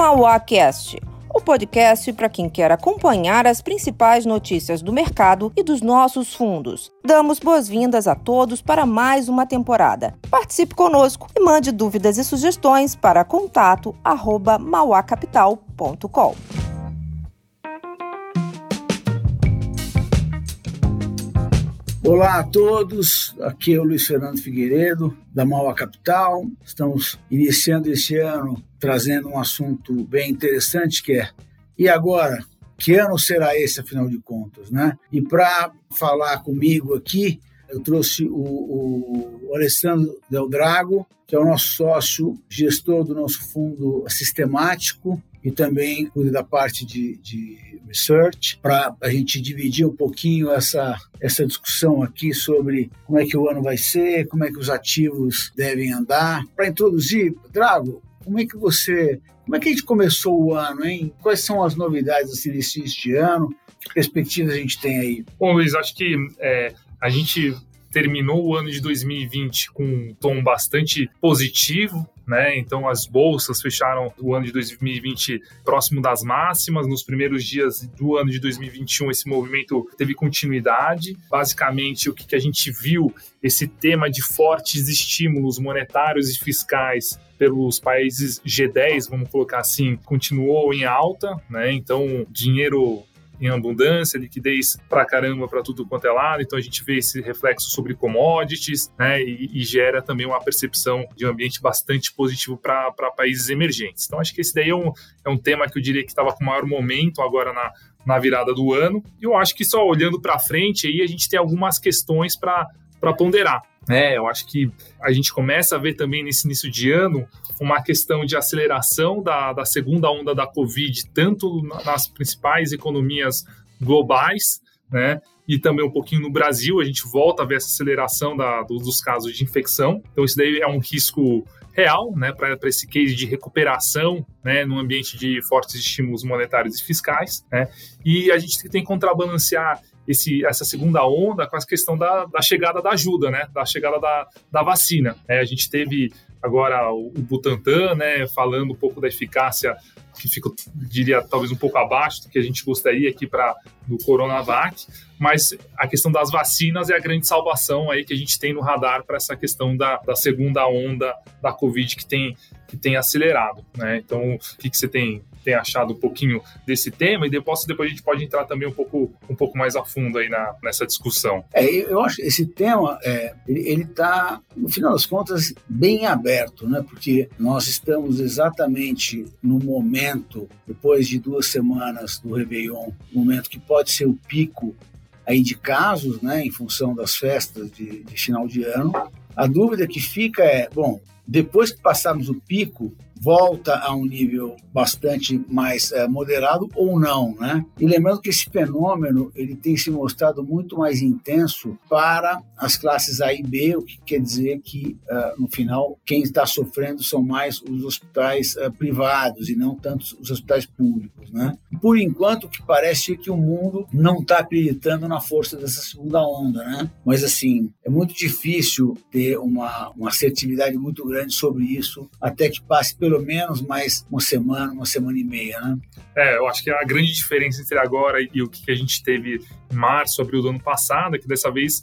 MauáCast, o podcast para quem quer acompanhar as principais notícias do mercado e dos nossos fundos. Damos boas-vindas a todos para mais uma temporada. Participe conosco e mande dúvidas e sugestões para contato@mauacapital.com. Olá a todos, aqui é o Luiz Fernando Figueiredo, da Mauá Capital. Estamos iniciando esse ano trazendo um assunto bem interessante que é e agora? Que ano será esse, afinal de contas? Né? E para falar comigo aqui, eu trouxe o, o Alessandro Del Drago, que é o nosso sócio, gestor do nosso fundo sistemático, e também cuida da parte de, de research, para a gente dividir um pouquinho essa, essa discussão aqui sobre como é que o ano vai ser, como é que os ativos devem andar. Para introduzir, Drago, como é que você, como é que a gente começou o ano, hein? Quais são as novidades assim, desse de ano? Que perspectivas a gente tem aí? Bom, Luiz, acho que é, a gente terminou o ano de 2020 com um tom bastante positivo, né? Então as bolsas fecharam o ano de 2020 próximo das máximas. Nos primeiros dias do ano de 2021 esse movimento teve continuidade. Basicamente o que, a gente viu esse tema de fortes estímulos monetários e fiscais pelos países G10, vamos colocar assim, continuou em alta, né? Então, dinheiro em abundância, liquidez pra caramba para tudo quanto é lado, então a gente vê esse reflexo sobre commodities, né, e, e gera também uma percepção de um ambiente bastante positivo para países emergentes. Então acho que esse daí é um, é um tema que eu diria que estava com maior momento agora na, na virada do ano, e eu acho que só olhando para frente aí a gente tem algumas questões para ponderar. Né? Eu acho que a gente começa a ver também nesse início de ano uma questão de aceleração da, da segunda onda da Covid, tanto nas principais economias globais, né? E também um pouquinho no Brasil, a gente volta a ver essa aceleração da, dos casos de infecção. Então, isso daí é um risco real, né, para esse case de recuperação, né, no ambiente de fortes estímulos monetários e fiscais, né? E a gente tem que contrabalancear esse, essa segunda onda com a questão da, da chegada da ajuda, né? Da chegada da, da vacina. É, a gente teve agora o, Butantan, né? Falando um pouco da eficácia que fica, diria, talvez um pouco abaixo do que a gente gostaria aqui para do Coronavac, mas a questão das vacinas é a grande salvação aí que a gente tem no radar para essa questão da, da segunda onda da Covid que tem, que tem acelerado, né? Então, o que, que você tem tem achado um pouquinho desse tema e depois, depois a gente pode entrar também um pouco, um pouco mais a fundo aí na, nessa discussão. É, eu acho que esse tema, é, ele está, no final das contas, bem aberto, né? porque nós estamos exatamente no momento, depois de duas semanas do Réveillon, momento que pode ser o pico aí de casos, né, em função das festas de, de final de ano. A dúvida que fica é, bom, depois que passarmos o pico, volta a um nível bastante mais é, moderado ou não, né? E lembrando que esse fenômeno ele tem se mostrado muito mais intenso para as classes A e B, o que quer dizer que uh, no final quem está sofrendo são mais os hospitais uh, privados e não tanto os hospitais públicos, né? Por enquanto, o que parece é que o mundo não está acreditando na força dessa segunda onda, né? Mas assim é muito difícil ter uma, uma assertividade muito grande sobre isso até que passe pelo pelo menos mais uma semana, uma semana e meia, né? É, eu acho que a grande diferença entre agora e o que a gente teve em março, abril do ano passado, é que dessa vez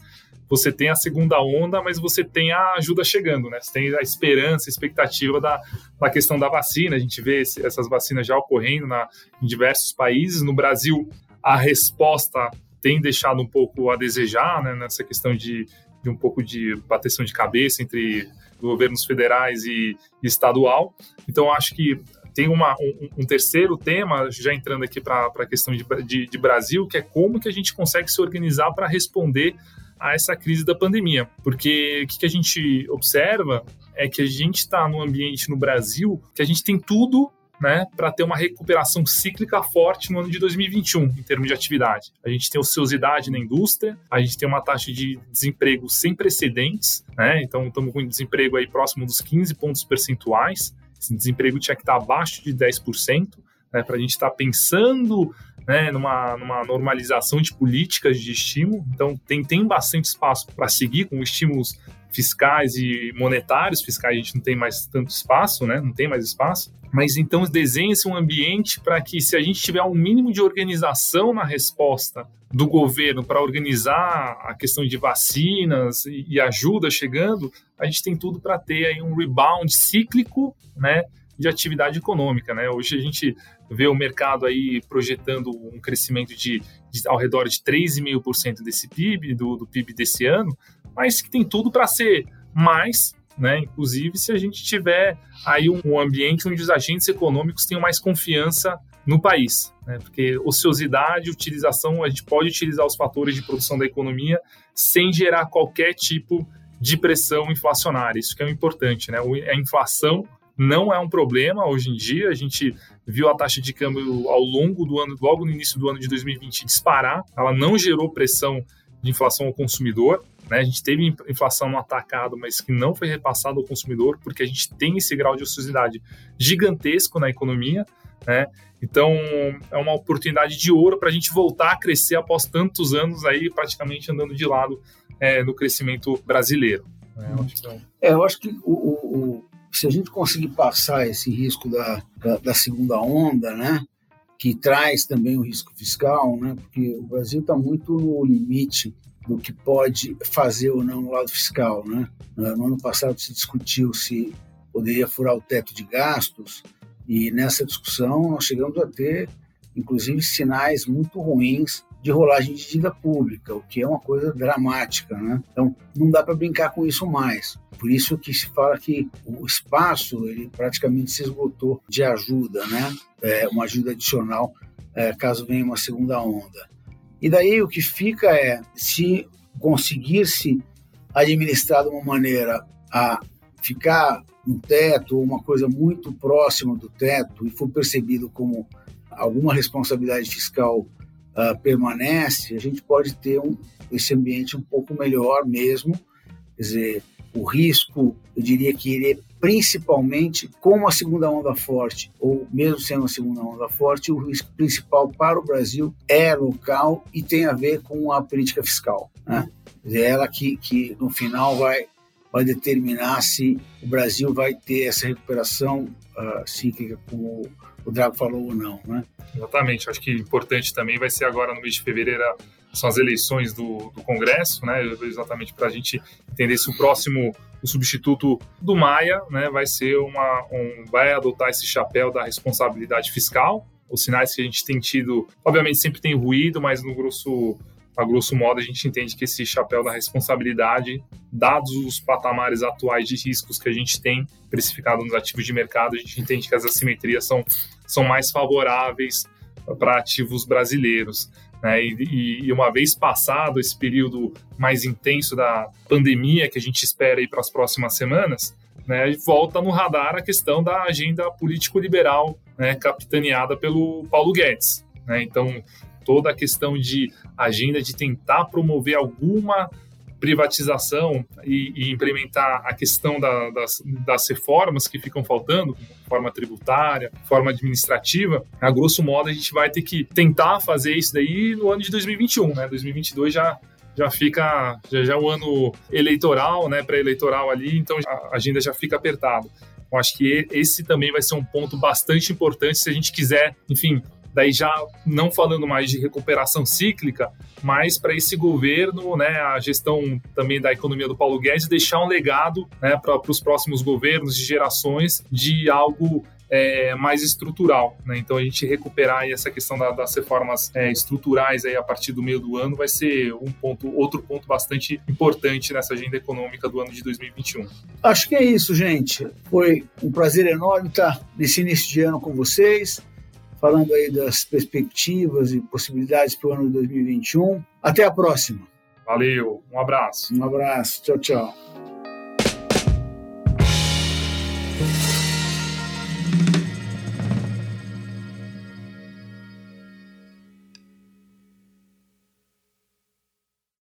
você tem a segunda onda, mas você tem a ajuda chegando, né? Você tem a esperança, a expectativa da, da questão da vacina. A gente vê esse, essas vacinas já ocorrendo na, em diversos países. No Brasil, a resposta tem deixado um pouco a desejar, né? Nessa questão de, de um pouco de bateção de cabeça entre governos federais e, estadual. Então, acho que tem uma, um, um, terceiro tema, já entrando aqui para a questão de, de, de, Brasil, que é como que a gente consegue se organizar para responder a essa crise da pandemia. Porque o que, que a gente observa é que a gente está num ambiente no Brasil que a gente tem tudo né, para ter uma recuperação cíclica forte no ano de 2021, em termos de atividade. A gente tem ociosidade na indústria, a gente tem uma taxa de desemprego sem precedentes, né, então estamos com um desemprego aí próximo dos 15 pontos percentuais. Esse desemprego tinha que estar abaixo de 10%, né, para a gente estar tá pensando né, numa, numa normalização de políticas de estímulo. Então, tem, tem bastante espaço para seguir com estímulos fiscais e monetários, fiscais a gente não tem mais tanto espaço, né? Não tem mais espaço. Mas então desenha-se um ambiente para que, se a gente tiver um mínimo de organização na resposta do governo para organizar a questão de vacinas e ajuda chegando, a gente tem tudo para ter aí um rebound cíclico, né? De atividade econômica, né? Hoje a gente vê o mercado aí projetando um crescimento de, de ao redor de 3,5% desse PIB, do, do PIB desse ano, mas que tem tudo para ser mais, né? Inclusive se a gente tiver aí um, ambiente onde os agentes econômicos tenham mais confiança no país, né? Porque ociosidade, utilização, a gente pode utilizar os fatores de produção da economia sem gerar qualquer tipo de pressão inflacionária. Isso que é importante, né? A inflação não é um problema hoje em dia. A gente viu a taxa de câmbio ao longo do ano, logo no início do ano de 2020, disparar. Ela não gerou pressão de inflação ao consumidor. Né? A gente teve inflação no atacado, mas que não foi repassado ao consumidor, porque a gente tem esse grau de ociosidade gigantesco na economia. Né? Então, é uma oportunidade de ouro para a gente voltar a crescer após tantos anos aí, praticamente andando de lado é, no crescimento brasileiro. Né? Eu acho que, é, eu acho que o, o, se a gente conseguir passar esse risco da, da, da segunda onda, né? que traz também o risco fiscal, né? porque o Brasil está muito no limite do que pode fazer ou não no lado fiscal. Né? No ano passado se discutiu se poderia furar o teto de gastos, e nessa discussão nós chegamos a ter, inclusive, sinais muito ruins de rolagem de dívida pública, o que é uma coisa dramática. Né? Então, não dá para brincar com isso mais. Por isso que se fala que o espaço ele praticamente se esgotou de ajuda, né? É, uma ajuda adicional é, caso venha uma segunda onda. E daí o que fica é se conseguir se administrar de uma maneira a ficar no teto ou uma coisa muito próxima do teto e for percebido como alguma responsabilidade fiscal uh, permanece, a gente pode ter um, esse ambiente um pouco melhor mesmo. Quer dizer, o risco, eu diria que ele é principalmente com a segunda onda forte, ou mesmo sendo a segunda onda forte, o risco principal para o Brasil é local e tem a ver com a política fiscal. Né? Ela que, que no final vai, vai determinar se o Brasil vai ter essa recuperação uh, cíclica, como o Drago falou ou não. Né? Exatamente, acho que importante também vai ser agora no mês de fevereiro são as eleições do, do Congresso, né? Exatamente para a gente entender se o próximo o substituto do Maia, né, vai ser uma um, vai adotar esse chapéu da responsabilidade fiscal. Os sinais que a gente tem tido, obviamente sempre tem ruído, mas no grosso a grosso modo, a gente entende que esse chapéu da responsabilidade, dados os patamares atuais de riscos que a gente tem precificado nos ativos de mercado, a gente entende que as assimetrias são, são mais favoráveis para ativos brasileiros. Né? E, e, uma vez passado esse período mais intenso da pandemia que a gente espera para as próximas semanas, né, volta no radar a questão da agenda político-liberal né, capitaneada pelo Paulo Guedes. Né? Então, toda a questão de agenda de tentar promover alguma privatização e, e implementar a questão da, das, das, reformas que ficam faltando, forma tributária, forma administrativa, a grosso modo a gente vai ter que tentar fazer isso daí no ano de 2021, né? 2022 já já fica já, já é o ano eleitoral, né, pré-eleitoral ali, então a agenda já fica apertada. Eu acho que esse também vai ser um ponto bastante importante se a gente quiser, enfim, daí já não falando mais de recuperação cíclica, mas para esse governo, né, a gestão também da economia do Paulo Guedes, deixar um legado né, para os próximos governos de gerações de algo é, mais estrutural. Né? Então, a gente recuperar essa questão da, das reformas é, estruturais aí a partir do meio do ano vai ser um ponto, outro ponto bastante importante nessa agenda econômica do ano de 2021. Acho que é isso, gente. Foi um prazer enorme estar nesse início de ano com vocês falando aí das perspectivas e possibilidades para o ano de 2021. Até a próxima. Valeu, um abraço. Um abraço, tchau, tchau.